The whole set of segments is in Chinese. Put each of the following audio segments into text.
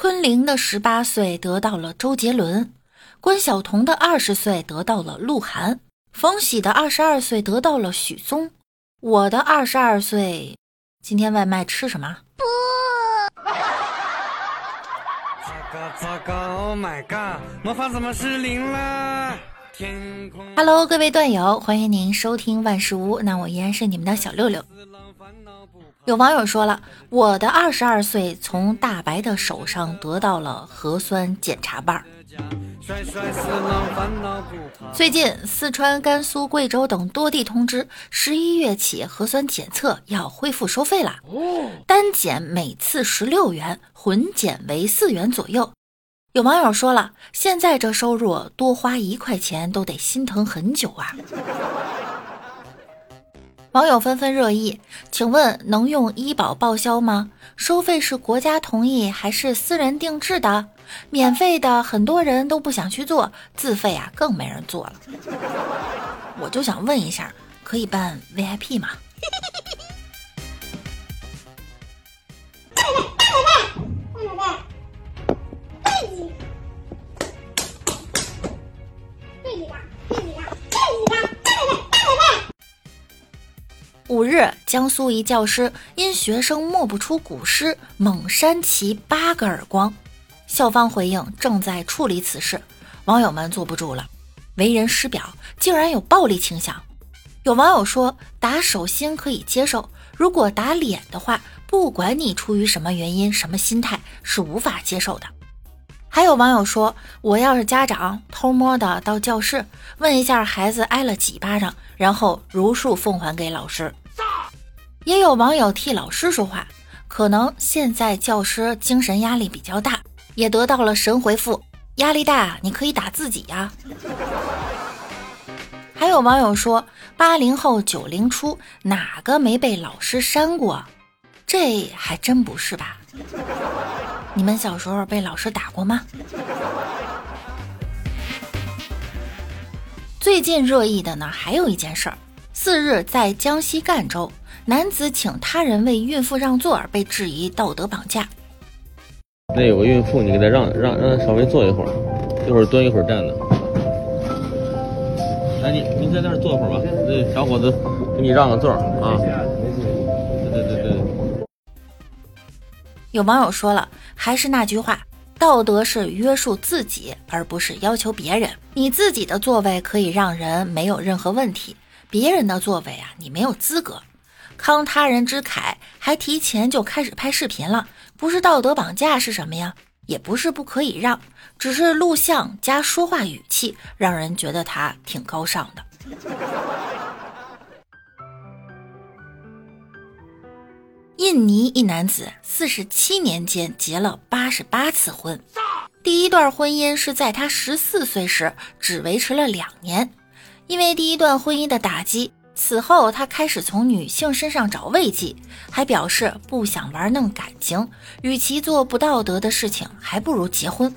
昆凌的十八岁得到了周杰伦，关晓彤的二十岁得到了鹿晗，冯喜的二十二岁得到了许嵩，我的二十二岁，今天外卖吃什么？不。糟糕！Oh my god！魔法怎么失灵了？天空。Hello，各位段友，欢迎您收听万事屋，那我依然是你们的小六六。有网友说了，我的二十二岁从大白的手上得到了核酸检查棒。最近，四川、甘肃、贵州等多地通知，十一月起核酸检测要恢复收费了，单检每次十六元，混检为四元左右。有网友说了，现在这收入多花一块钱都得心疼很久啊。网友纷纷热议，请问能用医保报销吗？收费是国家同意还是私人定制的？免费的很多人都不想去做，自费啊更没人做了。我就想问一下，可以办 VIP 吗？日，江苏一教师因学生默不出古诗，猛扇其八个耳光。校方回应正在处理此事。网友们坐不住了，为人师表竟然有暴力倾向。有网友说，打手心可以接受，如果打脸的话，不管你出于什么原因、什么心态，是无法接受的。还有网友说，我要是家长，偷摸的到教室问一下孩子挨了几巴掌，然后如数奉还给老师。也有网友替老师说话，可能现在教师精神压力比较大，也得到了神回复：压力大，你可以打自己呀。还有网友说，八零后九零初哪个没被老师扇过？这还真不是吧？你们小时候被老师打过吗？最近热议的呢，还有一件事儿。四日，在江西赣州，男子请他人为孕妇让座而被质疑道德绑架。那有个孕妇，你给她让让让他稍微坐一会儿，一会儿蹲一会儿站的。来，你你在那儿坐会儿吧。那小伙子，给你让个座啊。对对对对。有网友说了，还是那句话，道德是约束自己，而不是要求别人。你自己的座位可以让人，没有任何问题。别人的座位啊，你没有资格慷他人之慨，还提前就开始拍视频了，不是道德绑架是什么呀？也不是不可以让，只是录像加说话语气，让人觉得他挺高尚的。印尼一男子四十七年间结了八十八次婚，第一段婚姻是在他十四岁时，只维持了两年。因为第一段婚姻的打击，此后他开始从女性身上找慰藉，还表示不想玩弄感情，与其做不道德的事情，还不如结婚。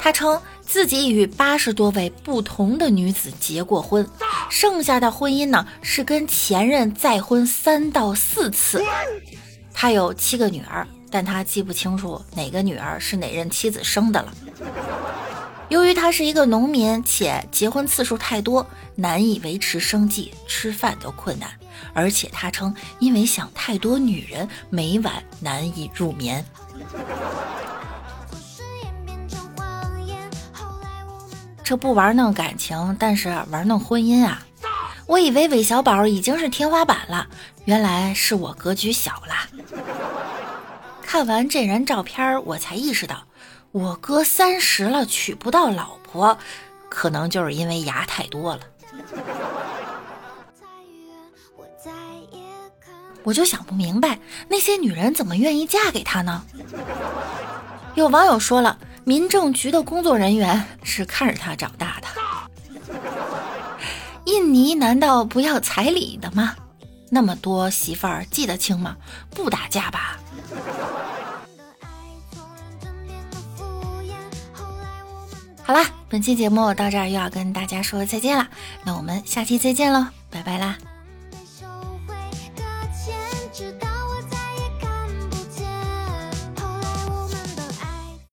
他称自己与八十多位不同的女子结过婚，剩下的婚姻呢是跟前任再婚三到四次。他有七个女儿，但他记不清楚哪个女儿是哪任妻子生的了。由于他是一个农民，且结婚次数太多，难以维持生计，吃饭都困难。而且他称，因为想太多女人，每晚难以入眠。这不玩弄感情，但是玩弄婚姻啊！我以为韦小宝已经是天花板了，原来是我格局小了。看完这人照片，我才意识到。我哥三十了娶不到老婆，可能就是因为牙太多了。我就想不明白，那些女人怎么愿意嫁给他呢？有网友说了，民政局的工作人员是看着他长大的。印尼难道不要彩礼的吗？那么多媳妇儿记得清吗？不打架吧？好啦，本期节目到这儿又要跟大家说再见了，那我们下期再见喽，拜拜啦。